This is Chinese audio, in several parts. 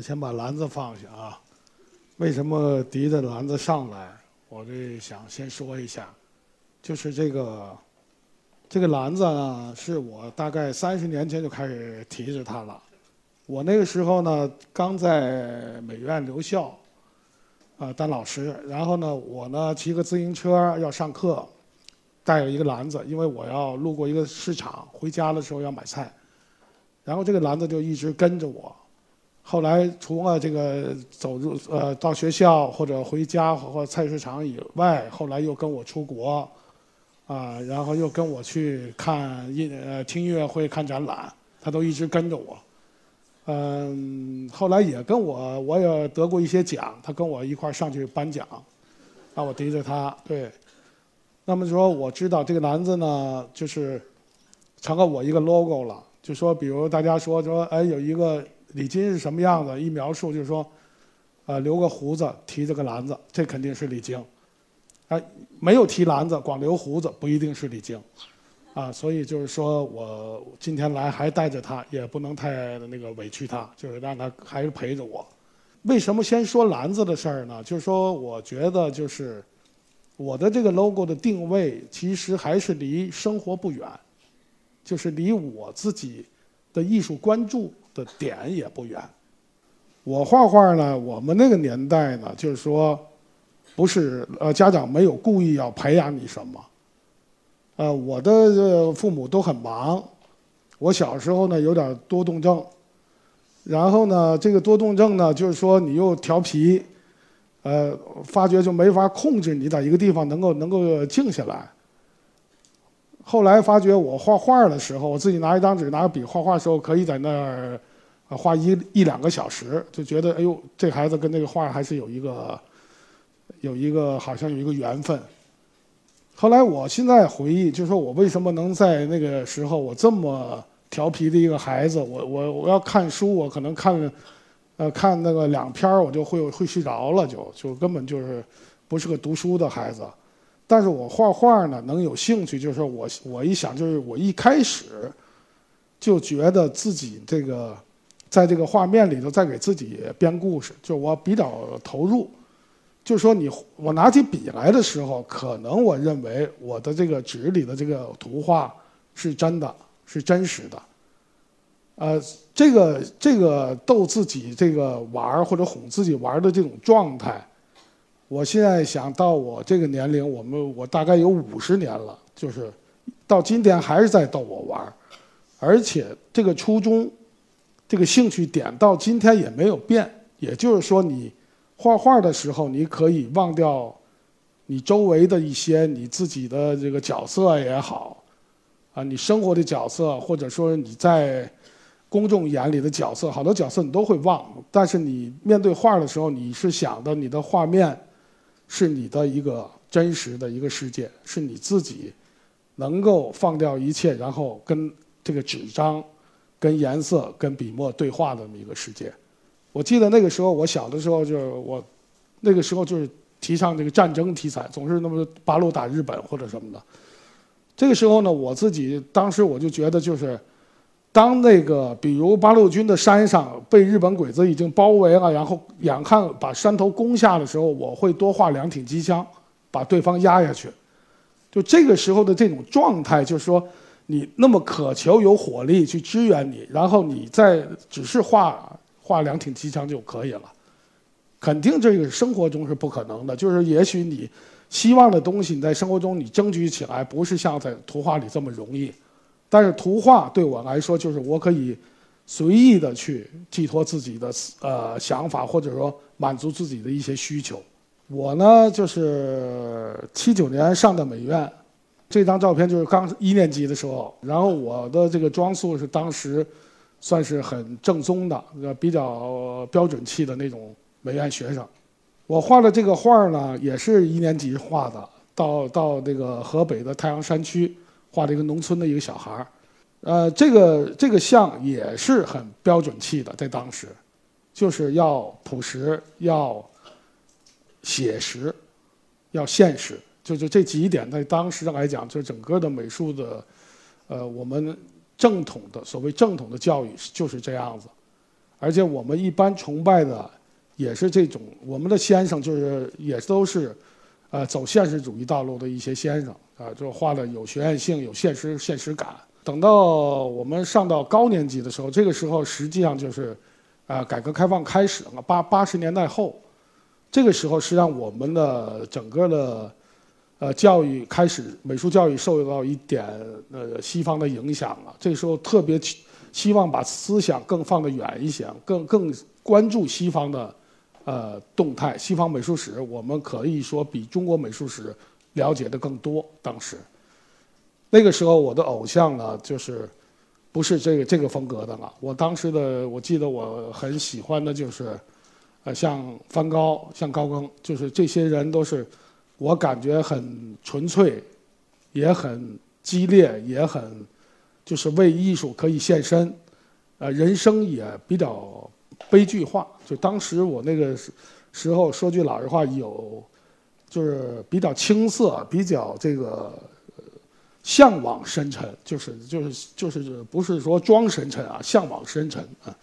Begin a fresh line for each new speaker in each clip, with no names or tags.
先把篮子放下啊。为什么提着篮子上来？我这想先说一下，就是这个这个篮子呢，是我大概三十年前就开始提着它了。我那个时候呢，刚在美院留校，啊当老师。然后呢，我呢骑个自行车要上课，带着一个篮子，因为我要路过一个市场，回家的时候要买菜。然后这个篮子就一直跟着我，后来除了这个走入呃到学校或者回家或菜市场以外，后来又跟我出国，啊，然后又跟我去看音呃听音乐会、看展览，他都一直跟着我。嗯，后来也跟我我也得过一些奖，他跟我一块上去颁奖，让我提着他。对，那么说我知道这个篮子呢，就是成了我一个 logo 了。就说，比如大家说说，哎，有一个李菁是什么样子？一描述就是说，呃，留个胡子，提着个篮子，这肯定是李菁。哎，没有提篮子，光留胡子，不一定是李菁。啊，所以就是说我今天来还带着他，也不能太那个委屈他，就是让他还是陪着我。为什么先说篮子的事儿呢？就是说，我觉得就是我的这个 logo 的定位，其实还是离生活不远。就是离我自己的艺术关注的点也不远。我画画呢，我们那个年代呢，就是说，不是呃家长没有故意要培养你什么。呃，我的父母都很忙，我小时候呢有点多动症，然后呢这个多动症呢就是说你又调皮，呃，发觉就没法控制你在一个地方能够能够静下来。后来发觉我画画的时候，我自己拿一张纸、拿个笔画画的时候，可以在那儿啊画一一两个小时，就觉得哎呦，这孩子跟那个画还是有一个有一个好像有一个缘分。后来我现在回忆，就是说我为什么能在那个时候我这么调皮的一个孩子，我我我要看书，我可能看呃看那个两篇我就会会睡着了，就就根本就是不是个读书的孩子。但是我画画呢，能有兴趣，就是我我一想，就是我一开始就觉得自己这个在这个画面里头在给自己编故事，就我比较投入。就说，你我拿起笔来的时候，可能我认为我的这个纸里的这个图画是真的，是真实的。呃，这个这个逗自己这个玩或者哄自己玩的这种状态。我现在想到我这个年龄，我们我大概有五十年了，就是到今天还是在逗我玩，而且这个初衷，这个兴趣点到今天也没有变。也就是说，你画画的时候，你可以忘掉你周围的一些你自己的这个角色也好，啊，你生活的角色，或者说你在公众眼里的角色，好多角色你都会忘。但是你面对画的时候，你是想的你的画面。是你的一个真实的一个世界，是你自己能够放掉一切，然后跟这个纸张、跟颜色、跟笔墨对话的这么一个世界。我记得那个时候，我小的时候就是我那个时候就是提倡这个战争题材，总是那么八路打日本或者什么的。这个时候呢，我自己当时我就觉得就是。当那个，比如八路军的山上被日本鬼子已经包围了，然后眼看把山头攻下的时候，我会多画两挺机枪，把对方压下去。就这个时候的这种状态，就是说，你那么渴求有火力去支援你，然后你再只是画画两挺机枪就可以了。肯定这个生活中是不可能的，就是也许你希望的东西，你在生活中你争取起来，不是像在图画里这么容易。但是图画对我来说，就是我可以随意的去寄托自己的呃想法，或者说满足自己的一些需求。我呢，就是七九年上的美院，这张照片就是刚一年级的时候。然后我的这个装束是当时算是很正宗的，比较标准气的那种美院学生。我画的这个画呢，也是一年级画的，到到那个河北的太阳山区。画了一个农村的一个小孩儿，呃，这个这个像也是很标准气的，在当时，就是要朴实，要写实，要现实，就是这几点，在当时来讲，就整个的美术的，呃，我们正统的所谓正统的教育就是这样子，而且我们一般崇拜的也是这种，我们的先生就是也都是，呃，走现实主义道路的一些先生啊，就画的有学院性、有现实现实感。等到我们上到高年级的时候，这个时候实际上就是，啊，改革开放开始了，八八十年代后，这个时候实际上我们的整个的。呃，教育开始，美术教育受到一点呃西方的影响了。这时候特别希望把思想更放得远一些，更更关注西方的呃动态。西方美术史，我们可以说比中国美术史了解的更多。当时，那个时候我的偶像呢，就是不是这个这个风格的了。我当时的我记得我很喜欢的就是，呃，像梵高，像高更，就是这些人都是。我感觉很纯粹，也很激烈，也很就是为艺术可以献身，呃，人生也比较悲剧化。就当时我那个时候说句老实话，有就是比较青涩，比较这个向往深沉，就是就是就是不是说装深沉啊，向往深沉啊。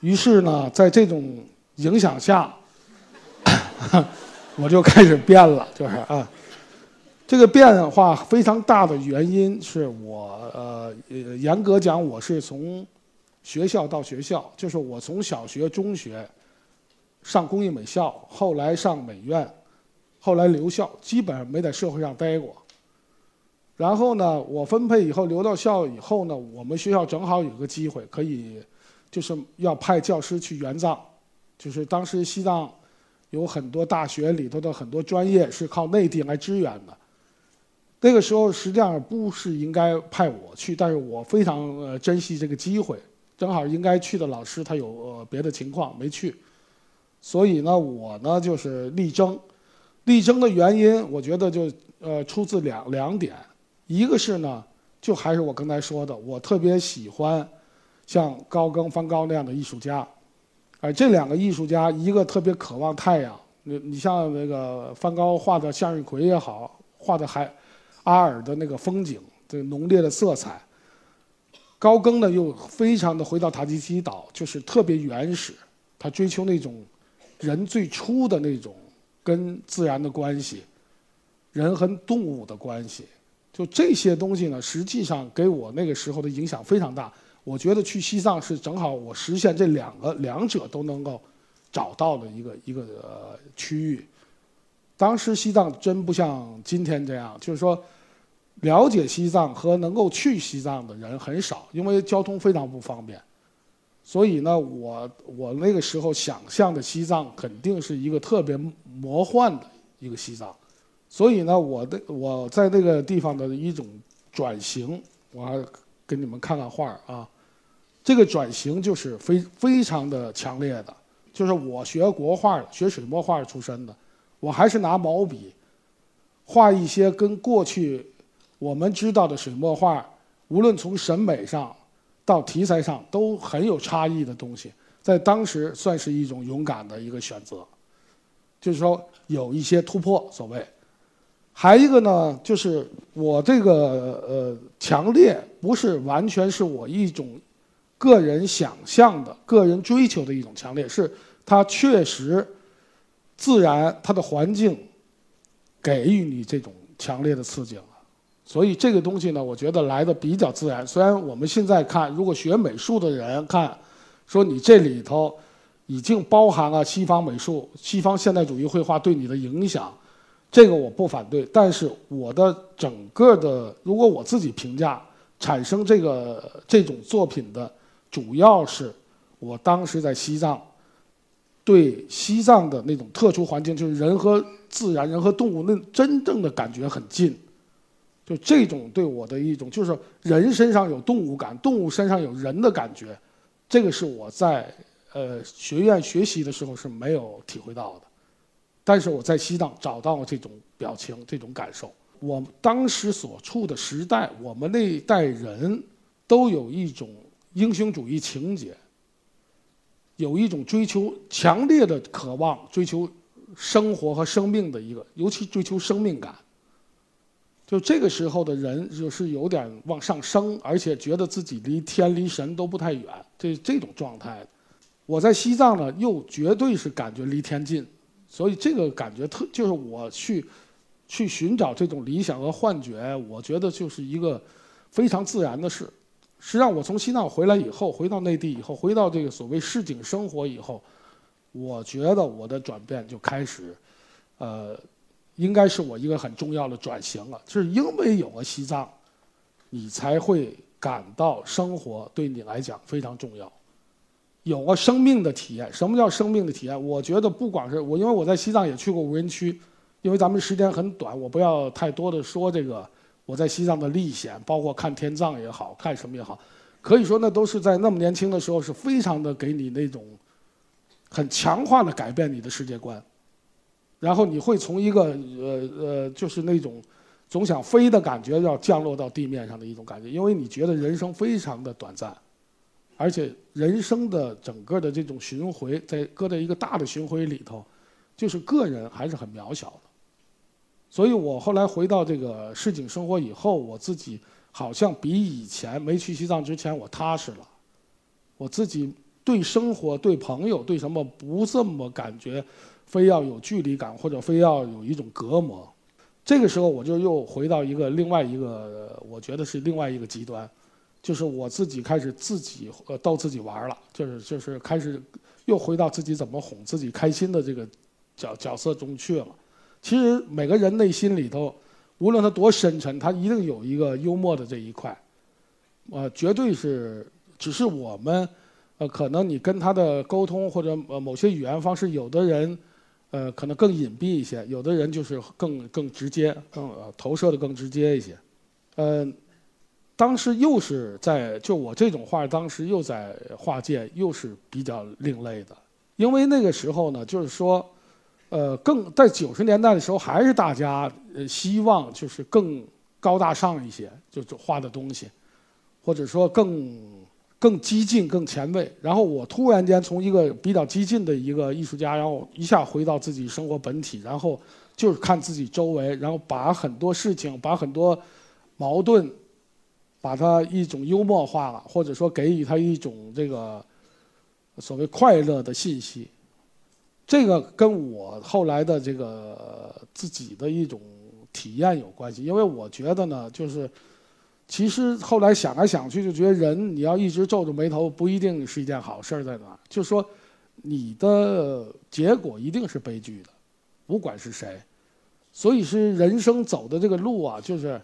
于是呢，在这种影响下。我就开始变了，就是啊，这个变化非常大的原因是我呃严格讲我是从学校到学校，就是我从小学、中学上工艺美校，后来上美院，后来留校，基本上没在社会上待过。然后呢，我分配以后留到校以后呢，我们学校正好有个机会可以，就是要派教师去援藏，就是当时西藏。有很多大学里头的很多专业是靠内地来支援的，那个时候实际上不是应该派我去，但是我非常呃珍惜这个机会，正好应该去的老师他有别的情况没去，所以呢我呢就是力争，力争的原因我觉得就呃出自两两点，一个是呢就还是我刚才说的，我特别喜欢像高更、梵高那样的艺术家。而这两个艺术家，一个特别渴望太阳，你你像那个梵高画的向日葵也好，画的海阿尔的那个风景，这个浓烈的色彩。高更呢又非常的回到塔吉提岛，就是特别原始，他追求那种人最初的那种跟自然的关系，人和动物的关系，就这些东西呢，实际上给我那个时候的影响非常大。我觉得去西藏是正好我实现这两个两者都能够找到的一个一个呃区域。当时西藏真不像今天这样，就是说了解西藏和能够去西藏的人很少，因为交通非常不方便。所以呢，我我那个时候想象的西藏肯定是一个特别魔幻的一个西藏。所以呢，我的我在那个地方的一种转型，我还给你们看看画啊。这个转型就是非非常的强烈的，就是我学国画、学水墨画出身的，我还是拿毛笔画一些跟过去我们知道的水墨画，无论从审美上到题材上都很有差异的东西，在当时算是一种勇敢的一个选择，就是说有一些突破。所谓，还一个呢，就是我这个呃强烈不是完全是我一种。个人想象的、个人追求的一种强烈，是它确实自然，它的环境给予你这种强烈的刺激了。所以这个东西呢，我觉得来的比较自然。虽然我们现在看，如果学美术的人看，说你这里头已经包含了西方美术、西方现代主义绘画对你的影响，这个我不反对。但是我的整个的，如果我自己评价产生这个这种作品的。主要是我当时在西藏，对西藏的那种特殊环境，就是人和自然、人和动物那真正的感觉很近，就这种对我的一种，就是人身上有动物感，动物身上有人的感觉，这个是我在呃学院学习的时候是没有体会到的，但是我在西藏找到了这种表情、这种感受。我当时所处的时代，我们那一代人都有一种。英雄主义情节，有一种追求强烈的渴望，追求生活和生命的一个，尤其追求生命感。就这个时候的人，就是有点往上升，而且觉得自己离天离神都不太远，这这种状态。我在西藏呢，又绝对是感觉离天近，所以这个感觉特就是我去去寻找这种理想和幻觉，我觉得就是一个非常自然的事。实际上，我从西藏回来以后，回到内地以后，回到这个所谓市井生活以后，我觉得我的转变就开始，呃，应该是我一个很重要的转型了。就是因为有了西藏，你才会感到生活对你来讲非常重要。有了生命的体验，什么叫生命的体验？我觉得不管是我，因为我在西藏也去过无人区，因为咱们时间很短，我不要太多的说这个我在西藏的历险，包括看天葬也好看什么也好，可以说那都是在那么年轻的时候是非常的给你那种很强化的改变你的世界观，然后你会从一个呃呃就是那种总想飞的感觉，要降落到地面上的一种感觉，因为你觉得人生非常的短暂。而且人生的整个的这种巡回，在搁在一个大的巡回里头，就是个人还是很渺小。所以我后来回到这个市井生活以后，我自己好像比以前没去西藏之前我踏实了。我自己对生活、对朋友、对什么不这么感觉，非要有距离感或者非要有一种隔膜。这个时候我就又回到一个另外一个，我觉得是另外一个极端。就是我自己开始自己呃逗自己玩了，就是就是开始又回到自己怎么哄自己开心的这个角角色中去了。其实每个人内心里头，无论他多深沉，他一定有一个幽默的这一块，呃，绝对是只是我们呃可能你跟他的沟通或者呃某些语言方式，有的人呃可能更隐蔽一些，有的人就是更更直接，更投射的更直接一些，嗯。当时又是在就我这种画，当时又在画界又是比较另类的，因为那个时候呢，就是说，呃，更在九十年代的时候，还是大家呃希望就是更高大上一些，就是画的东西，或者说更更激进、更前卫。然后我突然间从一个比较激进的一个艺术家，然后一下回到自己生活本体，然后就是看自己周围，然后把很多事情，把很多矛盾。把它一种幽默化了，或者说给予他一种这个所谓快乐的信息，这个跟我后来的这个自己的一种体验有关系。因为我觉得呢，就是其实后来想来想去，就觉得人你要一直皱着眉头，不一定是一件好事儿。在哪？就是说你的结果一定是悲剧的，不管是谁。所以是人生走的这个路啊，就是。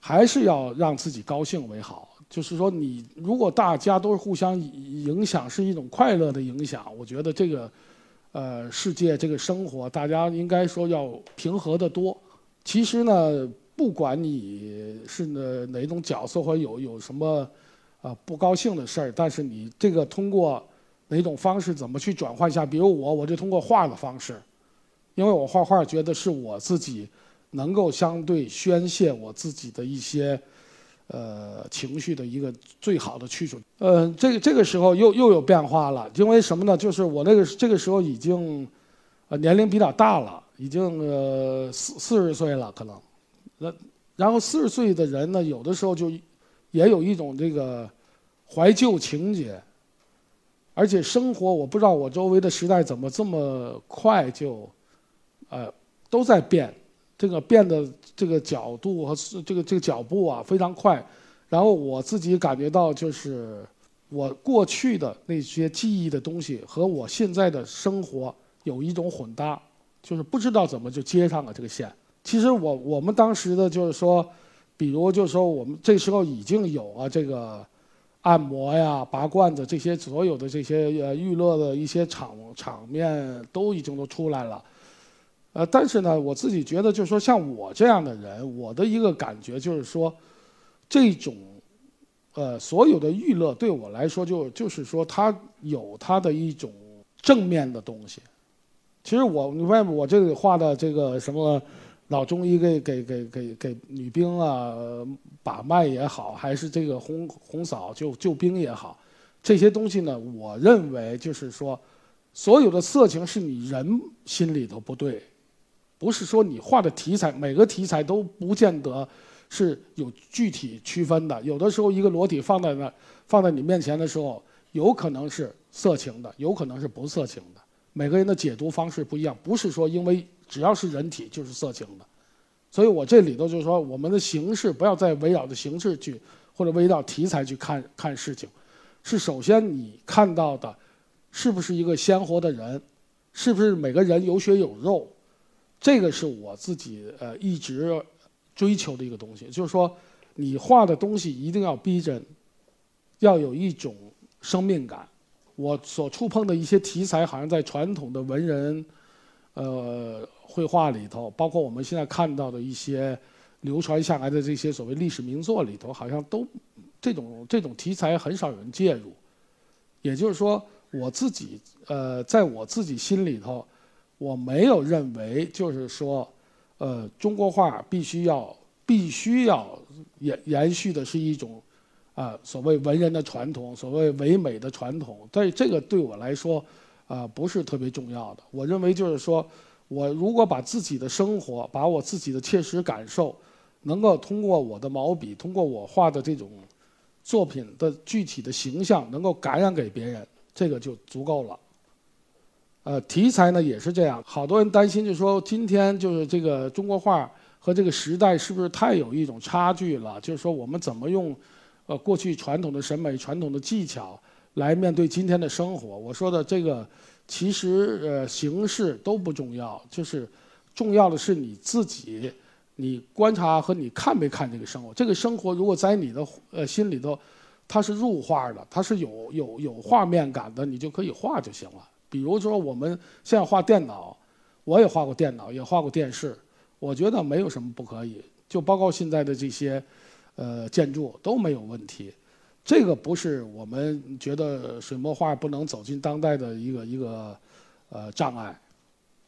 还是要让自己高兴为好。就是说，你如果大家都是互相影响，是一种快乐的影响，我觉得这个，呃，世界这个生活，大家应该说要平和的多。其实呢，不管你是哪哪种角色，或者有有什么啊不高兴的事儿，但是你这个通过哪种方式怎么去转换一下？比如我，我就通过画的方式，因为我画画觉得是我自己。能够相对宣泄我自己的一些呃情绪的一个最好的去处。呃，这个这个时候又又有变化了，因为什么呢？就是我那个这个时候已经呃年龄比较大了，已经呃四四十岁了可能。那然后四十岁的人呢，有的时候就也有一种这个怀旧情节，而且生活我不知道我周围的时代怎么这么快就呃都在变。这个变的这个角度和这个这个脚步啊非常快，然后我自己感觉到就是我过去的那些记忆的东西和我现在的生活有一种混搭，就是不知道怎么就接上了这个线。其实我我们当时的就是说，比如就是说我们这时候已经有了这个按摩呀、拔罐子这些所有的这些呃娱乐的一些场场面都已经都出来了。呃，但是呢，我自己觉得，就是说，像我这样的人，我的一个感觉就是说，这种，呃，所有的娱乐对我来说，就就是说，它有它的一种正面的东西。其实我，你看我这个画的这个什么老中医给给给给给女兵啊把脉也好，还是这个红红嫂救救兵也好，这些东西呢，我认为就是说，所有的色情是你人心里头不对。不是说你画的题材，每个题材都不见得是有具体区分的。有的时候，一个裸体放在那，放在你面前的时候，有可能是色情的，有可能是不色情的。每个人的解读方式不一样，不是说因为只要是人体就是色情的。所以我这里头就是说，我们的形式不要再围绕着形式去，或者围绕题材去看看事情，是首先你看到的，是不是一个鲜活的人，是不是每个人有血有肉，这个是我自己呃一直追求的一个东西，就是说你画的东西一定要逼真，要有一种生命感。我所触碰的一些题材，好像在传统的文人，呃。绘画里头，包括我们现在看到的一些流传下来的这些所谓历史名作里头，好像都这种这种题材很少有人介入。也就是说，我自己呃，在我自己心里头，我没有认为就是说，呃，中国画必须要必须要延延续的是一种啊所谓文人的传统，所谓唯美的传统。但这个对我来说啊不是特别重要的。我认为就是说。我如果把自己的生活，把我自己的切实感受，能够通过我的毛笔，通过我画的这种作品的具体的形象，能够感染给别人，这个就足够了。呃，题材呢也是这样，好多人担心，就说今天就是这个中国画和这个时代是不是太有一种差距了？就是说我们怎么用呃过去传统的审美、传统的技巧来面对今天的生活？我说的这个。其实，呃，形式都不重要，就是重要的是你自己，你观察和你看没看这个生活。这个生活如果在你的呃心里头，它是入画的，它是有有有画面感的，你就可以画就行了。比如说我们现在画电脑，我也画过电脑，也画过电视，我觉得没有什么不可以。就包括现在的这些，呃，建筑都没有问题。这个不是我们觉得水墨画不能走进当代的一个一个呃障碍。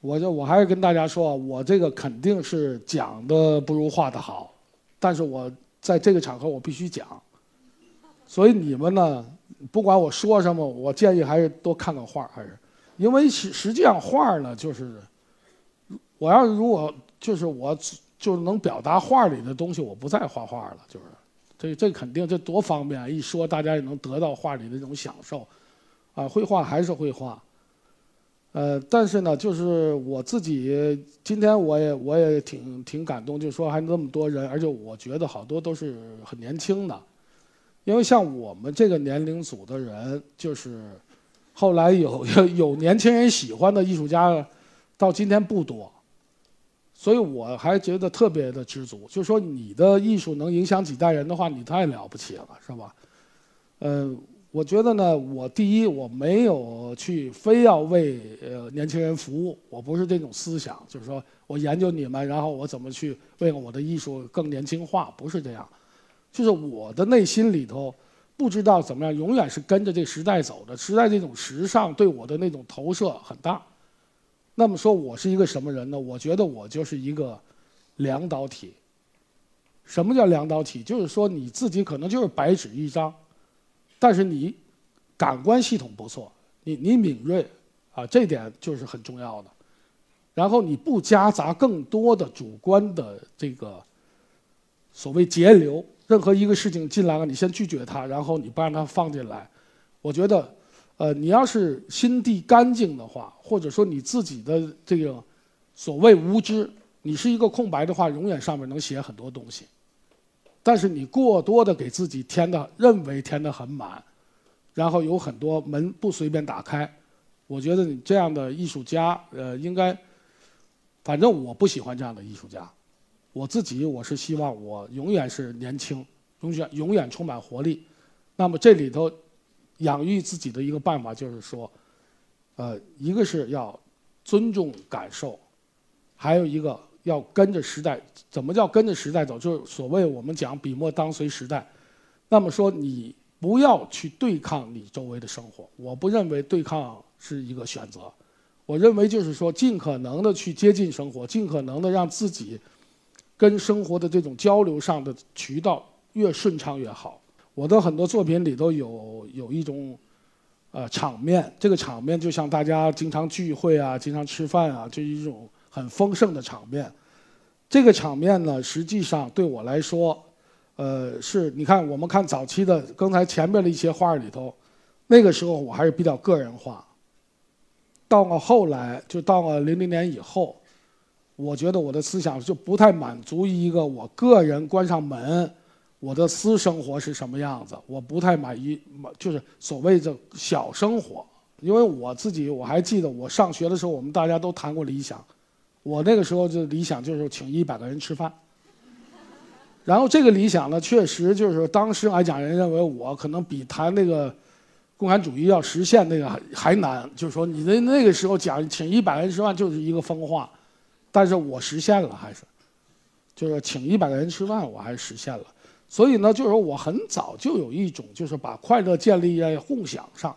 我就我还是跟大家说，我这个肯定是讲的不如画的好，但是我在这个场合我必须讲。所以你们呢，不管我说什么，我建议还是多看看画，还是因为实实际上画呢，就是我要如果就是我就能表达画里的东西，我不再画画了，就是。这这肯定这多方便啊！一说大家也能得到画里的这种享受，啊，绘画还是绘画，呃，但是呢，就是我自己今天我也我也挺挺感动，就说还那么多人，而且我觉得好多都是很年轻的，因为像我们这个年龄组的人，就是后来有 有年轻人喜欢的艺术家，到今天不多。所以我还觉得特别的知足，就是说你的艺术能影响几代人的话，你太了不起了，是吧？嗯，我觉得呢，我第一我没有去非要为呃年轻人服务，我不是这种思想，就是说我研究你们，然后我怎么去为了我的艺术更年轻化，不是这样，就是我的内心里头不知道怎么样，永远是跟着这时代走的，时代这种时尚对我的那种投射很大。那么说，我是一个什么人呢？我觉得我就是一个两导体。什么叫两导体？就是说你自己可能就是白纸一张，但是你感官系统不错，你你敏锐啊，这点就是很重要的。然后你不夹杂更多的主观的这个所谓节流，任何一个事情进来了，你先拒绝它，然后你不让它放进来。我觉得。呃，你要是心地干净的话，或者说你自己的这个所谓无知，你是一个空白的话，永远上面能写很多东西。但是你过多的给自己填的，认为填的很满，然后有很多门不随便打开。我觉得你这样的艺术家，呃，应该，反正我不喜欢这样的艺术家。我自己我是希望我永远是年轻，永远永远充满活力。那么这里头。养育自己的一个办法就是说，呃，一个是要尊重感受，还有一个要跟着时代。怎么叫跟着时代走？就是所谓我们讲笔墨当随时代。那么说，你不要去对抗你周围的生活。我不认为对抗是一个选择。我认为就是说，尽可能的去接近生活，尽可能的让自己跟生活的这种交流上的渠道越顺畅越好。我的很多作品里头有有一种，呃，场面。这个场面就像大家经常聚会啊，经常吃饭啊，就是一种很丰盛的场面。这个场面呢，实际上对我来说，呃，是你看我们看早期的刚才前面的一些画里头，那个时候我还是比较个人化。到了后来，就到了零零年以后，我觉得我的思想就不太满足于一个我个人关上门，我的私生活是什么样子，我不太满意，就是所谓的小生活。因为我自己我还记得，我上学的时候，我们大家都谈过理想，我那个时候就理想就是请一百个人吃饭。然后这个理想呢，确实就是当时来讲，人认为我可能比谈那个共产主义要实现那个还难。就是说，你的那个时候讲请一百个人吃饭就是一个疯话，但是我实现了，还是就是请一百个人吃饭，我还是实现了。所以呢，就是我很早就有一种就是把快乐建立在共享上，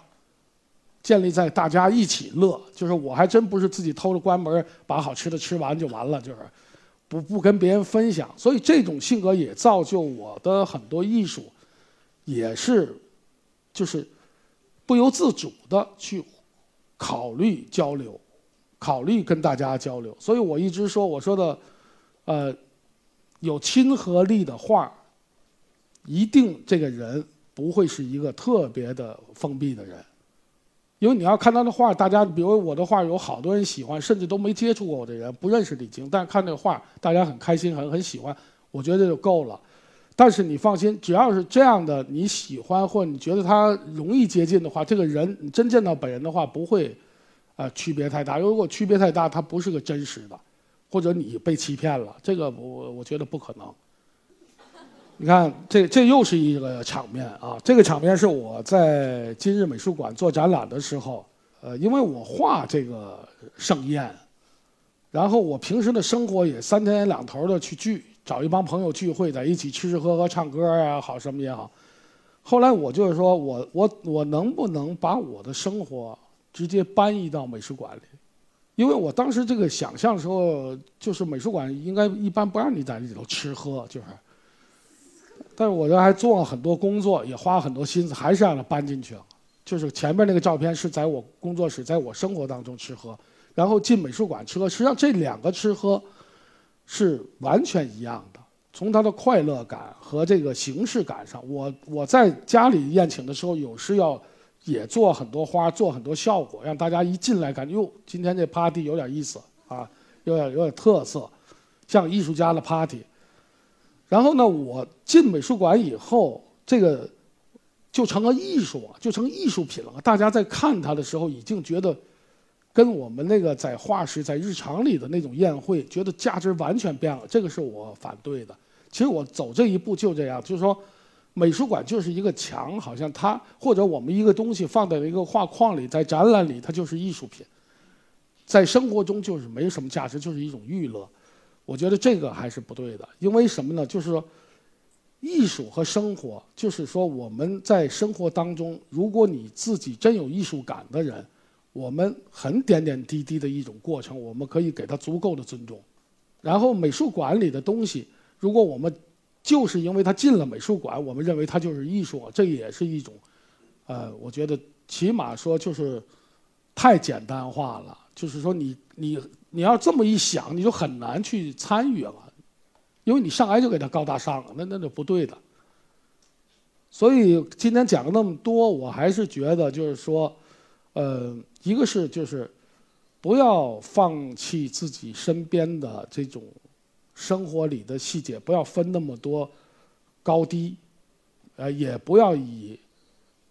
建立在大家一起乐。就是我还真不是自己偷着关门把好吃的吃完就完了，就是。不不跟别人分享，所以这种性格也造就我的很多艺术，也是，就是不由自主的去考虑交流，考虑跟大家交流。所以我一直说，我说的，呃，有亲和力的画一定这个人不会是一个特别的封闭的人。因为你要看他的画，大家比如我的画有好多人喜欢，甚至都没接触过我的人，不认识李菁，但是看这个画，大家很开心，很很喜欢，我觉得就够了。但是你放心，只要是这样的你喜欢或你觉得他容易接近的话，这个人你真见到本人的话，不会，呃，区别太大。如果区别太大，它不是个真实的，或者你被欺骗了，这个我我觉得不可能。你看，这这又是一个场面啊！这个场面是我在今日美术馆做展览的时候，呃，因为我画这个盛宴，然后我平时的生活也三天两头的去聚，找一帮朋友聚会，在一起吃吃喝喝、唱歌啊，好什么也好。后来我就是说我我我能不能把我的生活直接搬移到美术馆里？因为我当时这个想象的时候，就是美术馆应该一般不让你在里头吃喝，就是。但是我这还做了很多工作，也花了很多心思，还是让它搬进去了。就是前面那个照片是在我工作室，在我生活当中吃喝，然后进美术馆吃喝。实际上这两个吃喝是完全一样的。从它的快乐感和这个形式感上，我我在家里宴请的时候，有时要也做很多花，做很多效果，让大家一进来感觉哟，今天这 party 有点意思啊，有点有点特色，像艺术家的 party。然后呢，我进美术馆以后，这个就成了艺术，就成艺术品了。大家在看它的时候，已经觉得跟我们那个在画室、在日常里的那种宴会，觉得价值完全变了。这个是我反对的。其实我走这一步就这样，就是说，美术馆就是一个墙，好像它或者我们一个东西放在一个画框里，在展览里它就是艺术品，在生活中就是没什么价值，就是一种娱乐。我觉得这个还是不对的，因为什么呢？就是说，艺术和生活，就是说我们在生活当中，如果你自己真有艺术感的人，我们很点点滴滴的一种过程，我们可以给他足够的尊重。然后美术馆里的东西，如果我们就是因为他进了美术馆，我们认为他就是艺术，这也是一种，呃，我觉得起码说就是太简单化了。就是说，你你你要这么一想，你就很难去参与了，因为你上来就给他高大上了，那那就不对的。所以今天讲了那么多，我还是觉得就是说，呃，一个是就是不要放弃自己身边的这种生活里的细节，不要分那么多高低，呃，也不要以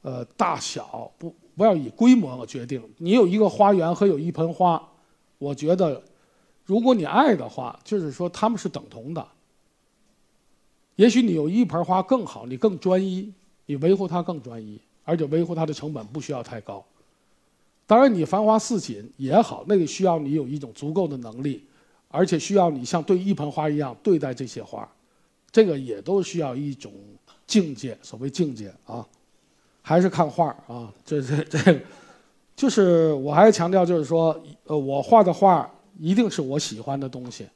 呃大小不。不要以规模决定。你有一个花园和有一盆花，我觉得，如果你爱的话，就是说他们是等同的。也许你有一盆花更好，你更专一，你维护它更专一，而且维护它的成本不需要太高。当然，你繁花似锦也好，那个需要你有一种足够的能力，而且需要你像对一盆花一样对待这些花，这个也都需要一种境界。所谓境界啊。还是看画啊，这这这，就是我还是强调，就是说，呃，我画的画一定是我喜欢的东西，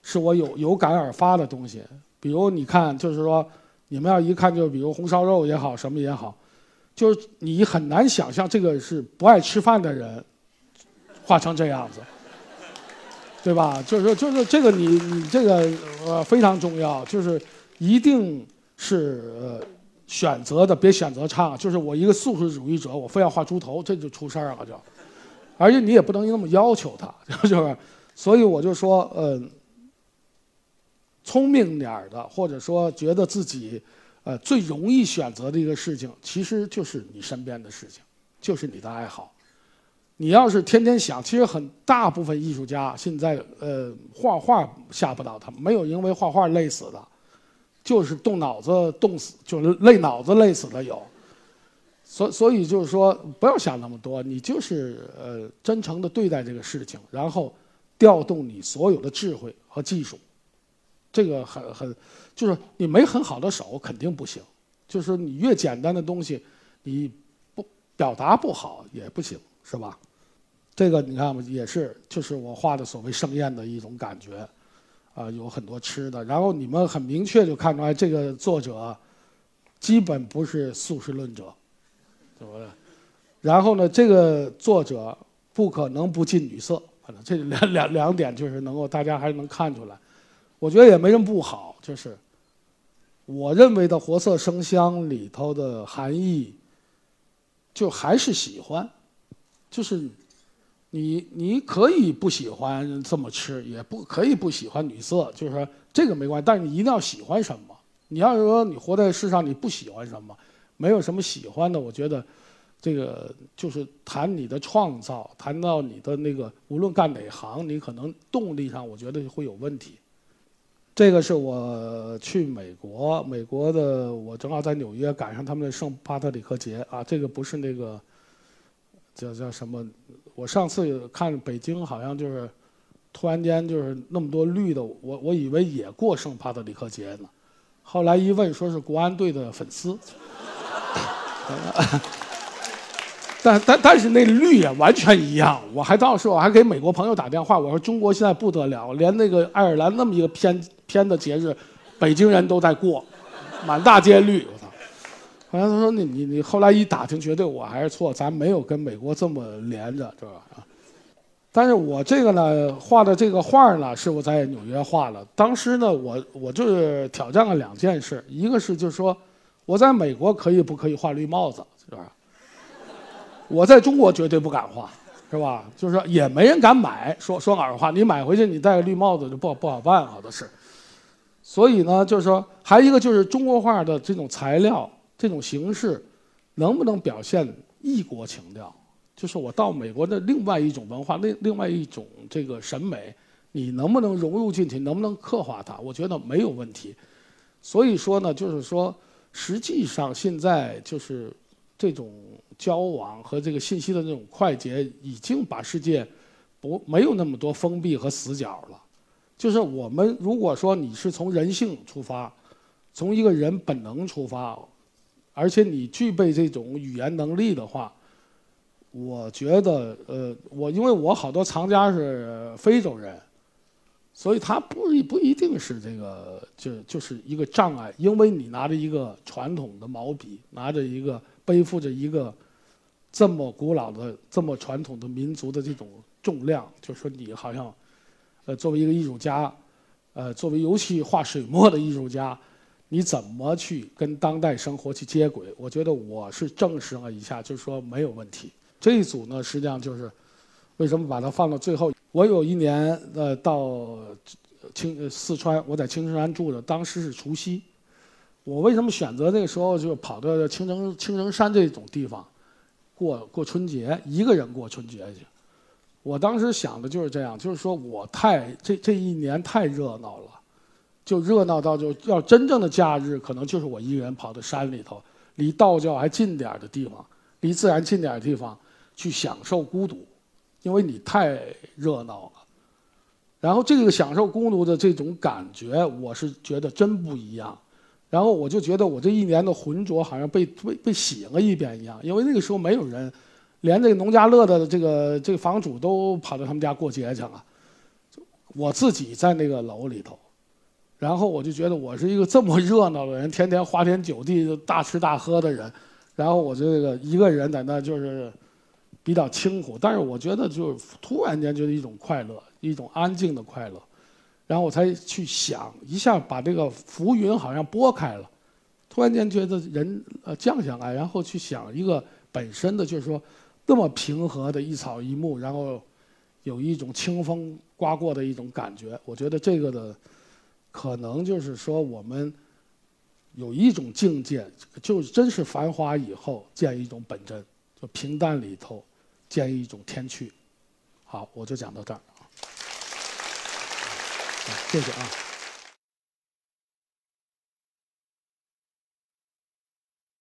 是我有有感而发的东西。比如你看，就是说，你们要一看，就比如红烧肉也好，什么也好，就是你很难想象这个是不爱吃饭的人画成这样子，对吧？就是，就是这个你你这个呃非常重要，就是一定是呃。选择的别选择差，就是我一个素食主义者，我非要画猪头，这就出事儿了就。而且你也不能那么要求他，就是，所以我就说，嗯，聪明点儿的，或者说觉得自己，呃，最容易选择的一个事情，其实就是你身边的事情，就是你的爱好。你要是天天想，其实很大部分艺术家现在，呃，画画吓不到他，没有因为画画累死的，就是动脑子动死，就是累脑子累死的有。所所以就是说，不要想那么多，你就是呃真诚的对待这个事情，然后调动你所有的智慧和技术，这个很很，就是你没很好的手肯定不行，就是你越简单的东西，你不表达不好也不行，是吧？这个你看嘛，也是就是我画的所谓盛宴的一种感觉，啊，有很多吃的，然后你们很明确就看出来，这个作者基本不是素食论者。怎么的？然后呢？这个作者不可能不近女色，反正这两两两点就是能够大家还能看出来。我觉得也没什么不好，就是我认为的活色生香里头的含义，就还是喜欢，就是你你可以不喜欢这么吃，也不可以不喜欢女色，就是这个没关系，但是你一定要喜欢什么。你要是说你活在世上你不喜欢什么？没有什么喜欢的，我觉得，这个就是谈你的创造，谈到你的那个，无论干哪行，你可能动力上，我觉得会有问题。这个是我去美国，美国的我正好在纽约赶上他们的圣帕特里克节啊，这个不是那个叫叫什么？我上次看北京好像就是突然间就是那么多绿的，我我以为也过圣帕特里克节呢，后来一问说是国安队的粉丝。但但但是那绿也完全一样，我还到时候我还给美国朋友打电话，我说中国现在不得了，连那个爱尔兰那么一个偏偏的节日，北京人都在过，满大街绿，后来他说你你你后来一打听，绝对我还是错，咱没有跟美国这么连着，是吧？啊！但是我这个呢，画的这个画呢，是我在纽约画的。当时呢，我我就是挑战了两件事，一个是就是说。我在美国可以不可以画绿帽子，是吧？我在中国绝对不敢画，是吧？就是说也没人敢买。说说哪儿话，你买回去你戴个绿帽子就不好不好办，好多事。所以呢，就是说还一个就是中国画的这种材料、这种形式，能不能表现异国情调？就是我到美国的另外一种文化、另另外一种这个审美，你能不能融入进去？能不能刻画它？我觉得没有问题。所以说呢，就是说。实际上，现在就是这种交往和这个信息的这种快捷，已经把世界不没有那么多封闭和死角了。就是我们如果说你是从人性出发，从一个人本能出发，而且你具备这种语言能力的话，我觉得，呃，我因为我好多藏家是非洲人。所以他不一不一定是这个，就就是一个障碍，因为你拿着一个传统的毛笔，拿着一个背负着一个这么古老的、这么传统的民族的这种重量，就说你好像，呃，作为一个艺术家，呃，作为尤其画水墨的艺术家，你怎么去跟当代生活去接轨？我觉得我是证实了一下，就是说没有问题。这一组呢，实际上就是为什么把它放到最后。我有一年呃到青四川，我在青城山住的，当时是除夕。我为什么选择那个时候就跑到青城青城山这种地方过过春节，一个人过春节去？我当时想的就是这样，就是说我太这这一年太热闹了，就热闹到就要真正的假日，可能就是我一个人跑到山里头，离道教还近点的地方，离自然近点的地方去享受孤独。因为你太热闹了，然后这个享受孤独的这种感觉，我是觉得真不一样。然后我就觉得我这一年的浑浊好像被被被洗了一遍一样。因为那个时候没有人，连这个农家乐的这个这个房主都跑到他们家过节去了，我自己在那个楼里头，然后我就觉得我是一个这么热闹的人，天天花天酒地、大吃大喝的人，然后我这个一个人在那就是。比较清苦，但是我觉得就是突然间觉得一种快乐，一种安静的快乐，然后我才去想一下，把这个浮云好像拨开了，突然间觉得人呃降下来，然后去想一个本身的就是说那么平和的一草一木，然后有一种清风刮过的一种感觉。我觉得这个的可能就是说我们有一种境界，就真是繁华以后见一种本真，就平淡里头见一种天趣。好，我就讲到这儿啊，谢谢啊。